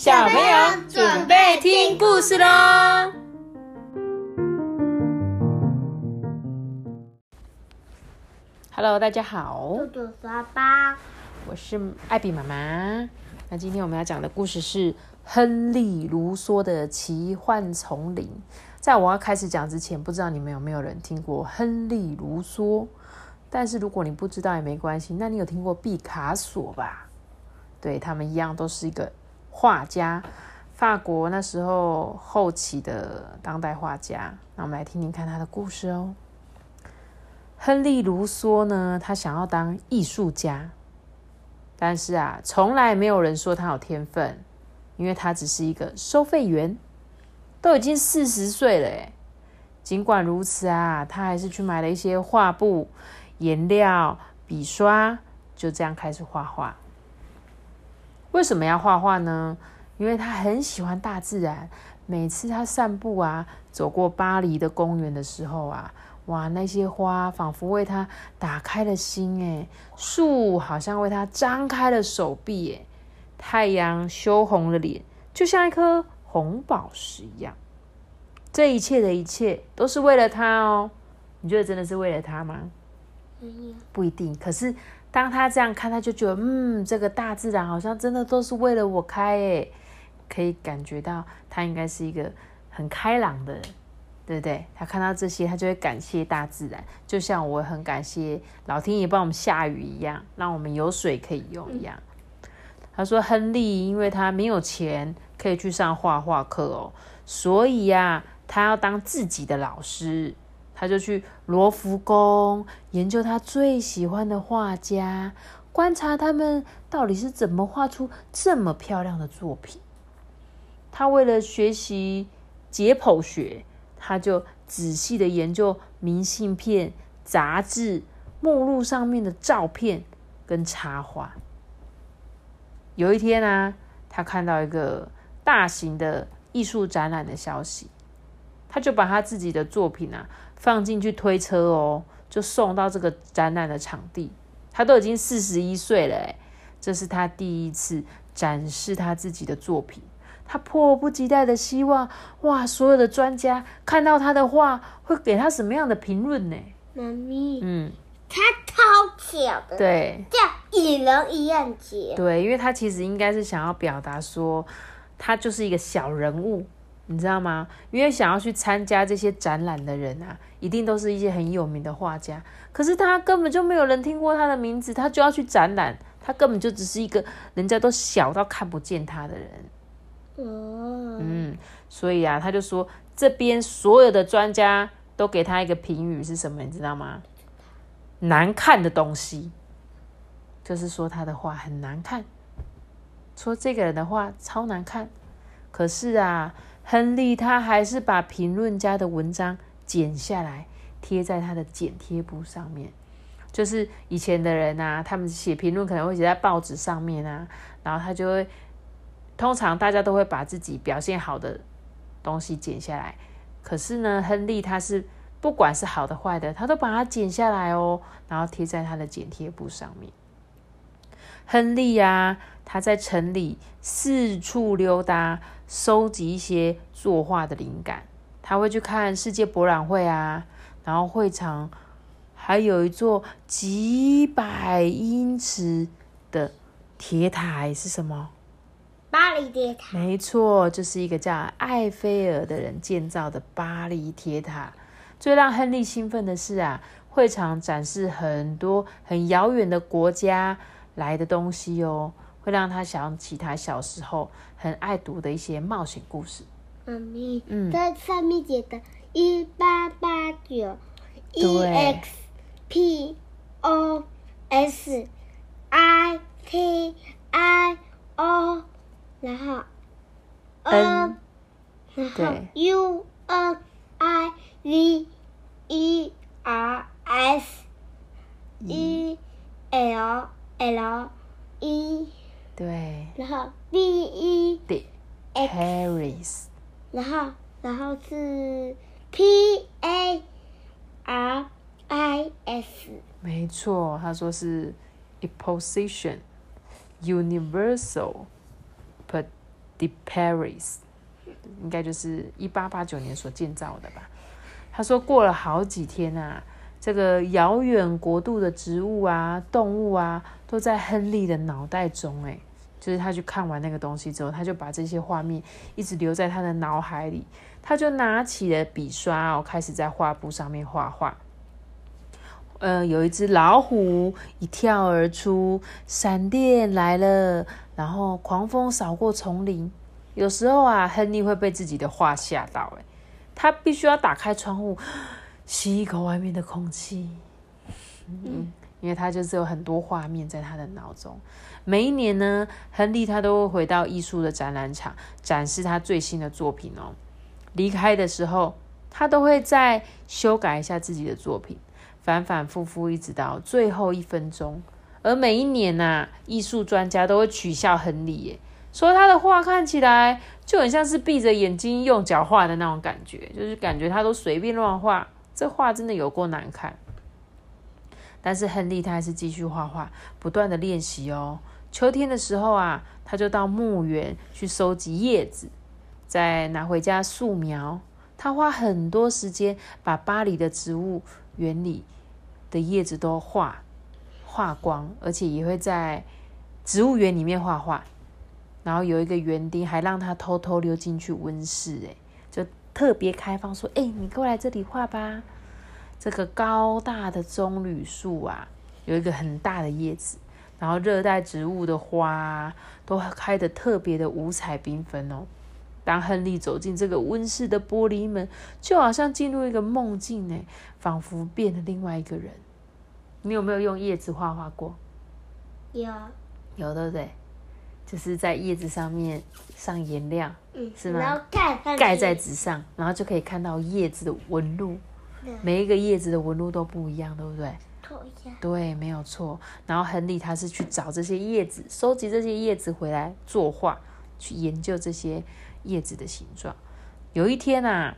小朋友准备听故事喽！Hello，大家好，嘟嘟爸爸，我是艾比妈妈。那今天我们要讲的故事是《亨利·卢梭的奇幻丛林》。在我要开始讲之前，不知道你们有没有人听过亨利·卢梭？但是如果你不知道也没关系，那你有听过毕卡索吧？对他们一样，都是一个画家，法国那时候后期的当代画家。那我们来听听看他的故事哦。亨利·卢梭呢，他想要当艺术家，但是啊，从来没有人说他有天分，因为他只是一个收费员，都已经四十岁了诶尽管如此啊，他还是去买了一些画布。颜料、笔刷，就这样开始画画。为什么要画画呢？因为他很喜欢大自然。每次他散步啊，走过巴黎的公园的时候啊，哇，那些花仿佛为他打开了心，诶，树好像为他张开了手臂，诶，太阳羞红了脸，就像一颗红宝石一样。这一切的一切都是为了他哦。你觉得真的是为了他吗？不一定，可是当他这样看，他就觉得，嗯，这个大自然好像真的都是为了我开，诶，可以感觉到他应该是一个很开朗的人，对不对？他看到这些，他就会感谢大自然，就像我很感谢老天爷帮我们下雨一样，让我们有水可以用一样。他说，亨利因为他没有钱可以去上画画课哦，所以呀，他要当自己的老师。他就去罗浮宫研究他最喜欢的画家，观察他们到底是怎么画出这么漂亮的作品。他为了学习解剖学，他就仔细的研究明信片、杂志、目录上面的照片跟插画。有一天啊，他看到一个大型的艺术展览的消息。他就把他自己的作品啊放进去推车哦，就送到这个展览的场地。他都已经四十一岁了，诶这是他第一次展示他自己的作品。他迫不及待的希望，哇，所有的专家看到他的画会给他什么样的评论呢？妈咪，嗯，他超巧的，对，像蚁人一样杰。对，因为他其实应该是想要表达说，他就是一个小人物。你知道吗？因为想要去参加这些展览的人啊，一定都是一些很有名的画家。可是他根本就没有人听过他的名字，他就要去展览，他根本就只是一个人家都小到看不见他的人。哦，嗯，所以啊，他就说这边所有的专家都给他一个评语是什么？你知道吗？难看的东西，就是说他的画很难看，说这个人的画超难看。可是啊。亨利他还是把评论家的文章剪下来贴在他的剪贴簿上面，就是以前的人啊，他们写评论可能会写在报纸上面啊，然后他就会，通常大家都会把自己表现好的东西剪下来，可是呢，亨利他是不管是好的坏的，他都把它剪下来哦，然后贴在他的剪贴簿上面。亨利呀，他在城里四处溜达，收集一些作画的灵感。他会去看世界博览会啊，然后会场还有一座几百英尺的铁塔，是什么？巴黎铁塔。没错，就是一个叫艾菲尔的人建造的巴黎铁塔。最让亨利兴奋的是啊，会场展示很多很遥远的国家。来的东西哦，会让他想起他小时候很爱读的一些冒险故事。妈咪，嗯，在上面写的“一八八九 e x p o s i t i o”，然后 n，然后 u n i v e r s e l。L E 对，然后 B E D Paris，然后然后是 P A R I S，没错，他说是 Exposition Universal de Paris，应该就是一八八九年所建造的吧。他说过了好几天啊，这个遥远国度的植物啊、动物啊，都在亨利的脑袋中。哎，就是他去看完那个东西之后，他就把这些画面一直留在他的脑海里。他就拿起了笔刷哦，开始在画布上面画画。呃，有一只老虎一跳而出，闪电来了，然后狂风扫过丛林。有时候啊，亨利会被自己的画吓到，哎，他必须要打开窗户，吸一口外面的空气。嗯，因为他就是有很多画面在他的脑中。每一年呢，亨利他都会回到艺术的展览场，展示他最新的作品哦。离开的时候，他都会再修改一下自己的作品。反反复复，一直到最后一分钟。而每一年呐，艺术专家都会取笑亨利，耶，说他的画看起来就很像是闭着眼睛用脚画的那种感觉，就是感觉他都随便乱画，这画真的有够难看。但是亨利他还是继续画画，不断的练习哦。秋天的时候啊，他就到墓园去收集叶子，再拿回家素描。他花很多时间把巴黎的植物园里的叶子都画画光，而且也会在植物园里面画画。然后有一个园丁还让他偷偷溜进去温室，哎，特别开放说：“哎，你过来这里画吧。”这个高大的棕榈树啊，有一个很大的叶子，然后热带植物的花都开得特别的五彩缤纷哦。当亨利走进这个温室的玻璃门，就好像进入一个梦境呢，仿佛变了另外一个人。你有没有用叶子画画过？有，有对不对？就是在叶子上面上颜料，嗯，是吗？然后盖盖在纸上，然后就可以看到叶子的纹路。每一个叶子的纹路都不一样，对不对？对，没有错。然后亨利他是去找这些叶子，收集这些叶子回来作画，去研究这些。叶子的形状。有一天啊，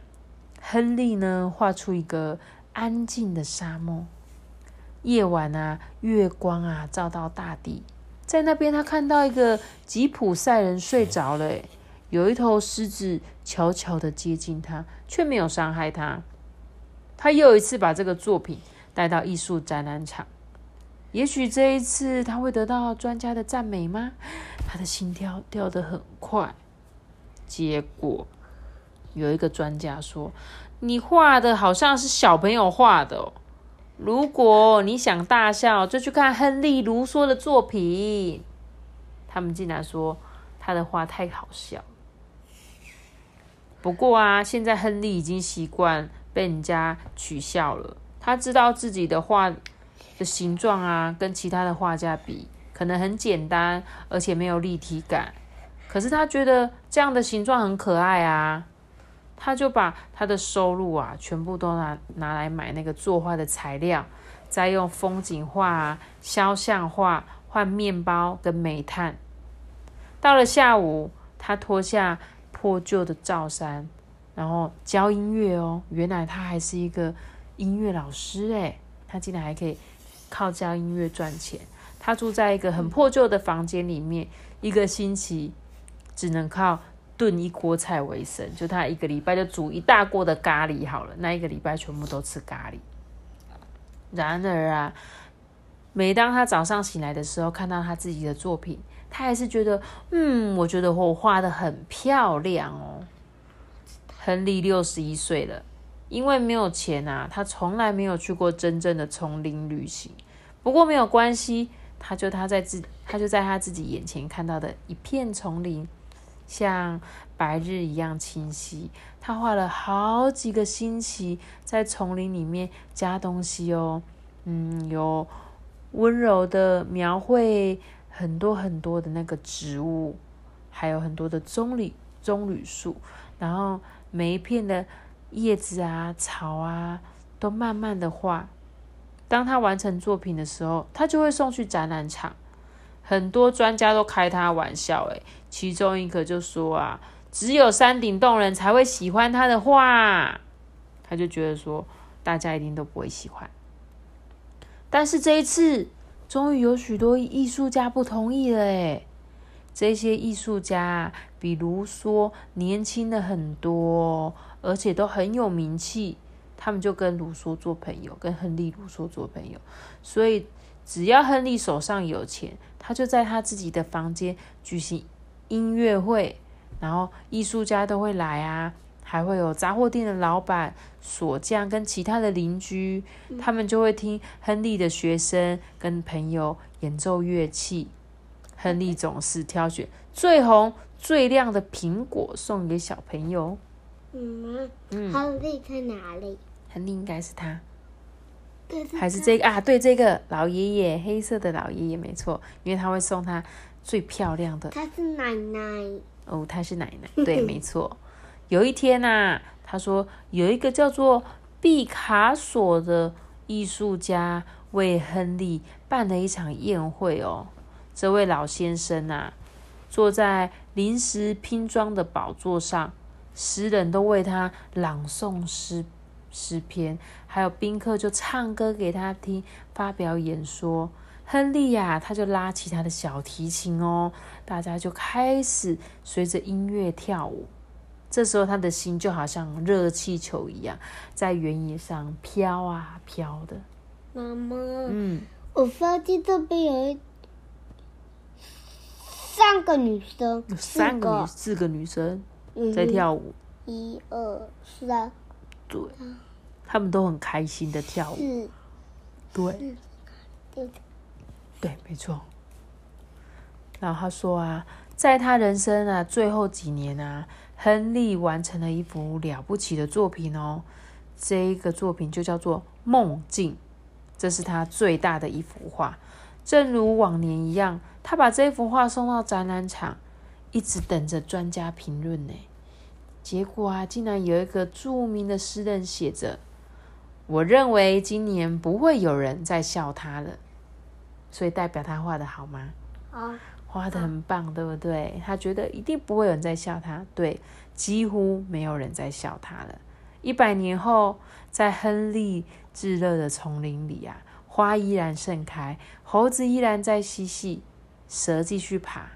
亨利呢画出一个安静的沙漠。夜晚啊，月光啊照到大地，在那边他看到一个吉普赛人睡着了。有一头狮子悄悄的接近他，却没有伤害他。他又一次把这个作品带到艺术展览场。也许这一次他会得到专家的赞美吗？他的心跳跳得很快。结果有一个专家说：“你画的好像是小朋友画的。如果你想大笑，就去看亨利·卢梭的作品。”他们竟然说他的画太好笑。不过啊，现在亨利已经习惯被人家取笑了。他知道自己的画的形状啊，跟其他的画家比，可能很简单，而且没有立体感。可是他觉得这样的形状很可爱啊，他就把他的收入啊全部都拿拿来买那个作画的材料，再用风景画、肖像画换面包跟煤炭。到了下午，他脱下破旧的罩衫，然后教音乐哦。原来他还是一个音乐老师诶，他竟然还可以靠教音乐赚钱。他住在一个很破旧的房间里面，一个星期。只能靠炖一锅菜为生，就他一个礼拜就煮一大锅的咖喱好了，那一个礼拜全部都吃咖喱。然而啊，每当他早上醒来的时候，看到他自己的作品，他还是觉得，嗯，我觉得我画的很漂亮哦。亨利六十一岁了，因为没有钱啊，他从来没有去过真正的丛林旅行。不过没有关系，他就他在自他就在他自己眼前看到的一片丛林。像白日一样清晰。他画了好几个星期，在丛林里面加东西哦。嗯，有温柔的描绘很多很多的那个植物，还有很多的棕榈棕榈树。然后每一片的叶子啊、草啊，都慢慢的画。当他完成作品的时候，他就会送去展览场。很多专家都开他玩笑，诶，其中一个就说啊，只有山顶洞人才会喜欢他的画，他就觉得说大家一定都不会喜欢。但是这一次，终于有许多艺术家不同意了，诶，这些艺术家比如说年轻的很多，而且都很有名气。他们就跟卢梭做朋友，跟亨利·卢梭做朋友。所以只要亨利手上有钱，他就在他自己的房间举行音乐会，然后艺术家都会来啊，还会有杂货店的老板、锁匠跟其他的邻居，他们就会听亨利的学生跟朋友演奏乐器。亨利总是挑选最红、最亮的苹果送给小朋友。嗯，亨利在哪里？亨利应该是他，还是这个啊？对，这个老爷爷，黑色的老爷爷，没错，因为他会送他最漂亮的。他是奶奶哦，他是奶奶，对，没错。有一天呐，他说有一个叫做毕卡索的艺术家为亨利办了一场宴会哦。这位老先生呐，坐在临时拼装的宝座上，诗人都为他朗诵诗。诗篇，还有宾客就唱歌给他听，发表演说。亨利呀，他就拉起他的小提琴哦，大家就开始随着音乐跳舞。这时候他的心就好像热气球一样，在原野上飘啊飘的。妈妈，嗯，我发现这边有三个女生，三个女四个女生在跳舞。一二三。对，他们都很开心的跳舞。对，对，没错。然后他说啊，在他人生啊最后几年啊，亨利完成了一幅了不起的作品哦。这个作品就叫做《梦境》，这是他最大的一幅画。正如往年一样，他把这幅画送到展览场，一直等着专家评论呢。结果啊，竟然有一个著名的诗人写着：“我认为今年不会有人再笑他了。”所以代表他画的好吗？啊，画的很棒，对不对？他觉得一定不会有人再笑他。对，几乎没有人再笑他了。一百年后，在亨利炙热的丛林里啊，花依然盛开，猴子依然在嬉戏，蛇继续爬。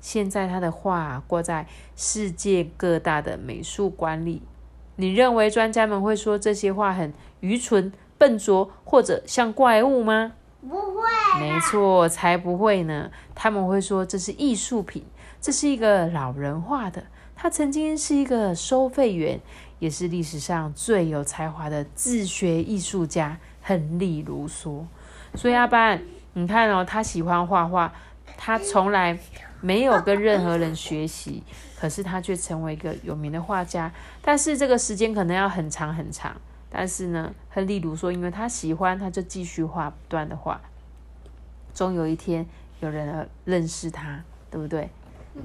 现在他的画挂在世界各大的美术馆里。你认为专家们会说这些画很愚蠢、笨拙，或者像怪物吗？不会。没错，才不会呢。他们会说这是艺术品，这是一个老人画的。他曾经是一个收费员，也是历史上最有才华的自学艺术家——亨利·卢梭。所以阿班，你看哦，他喜欢画画，他从来。没有跟任何人学习，可是他却成为一个有名的画家。但是这个时间可能要很长很长。但是呢，亨利·卢说因为他喜欢，他就继续画，不断的画。终有一天，有人认识他，对不对？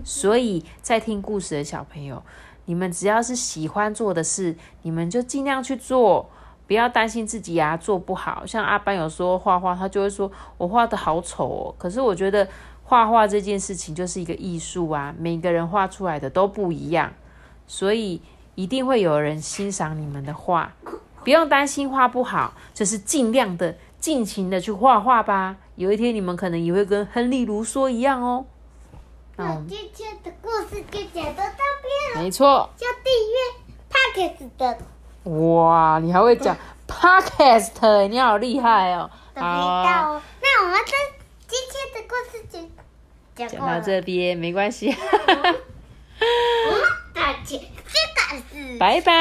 所以在听故事的小朋友，你们只要是喜欢做的事，你们就尽量去做，不要担心自己啊做不好。像阿班有说画画，他就会说我画的好丑哦。可是我觉得。画画这件事情就是一个艺术啊，每个人画出来的都不一样，所以一定会有人欣赏你们的画，不用担心画不好，就是尽量的、尽情的去画画吧。有一天你们可能也会跟亨利·卢梭一样哦。那今天的故事就讲到这边了。没错。要订阅 Podcast 的。哇，你还会讲 Podcast？你好厉害哦！好啊。那我们这。今天的故事就讲到这边，没关系。我们再见，拜拜。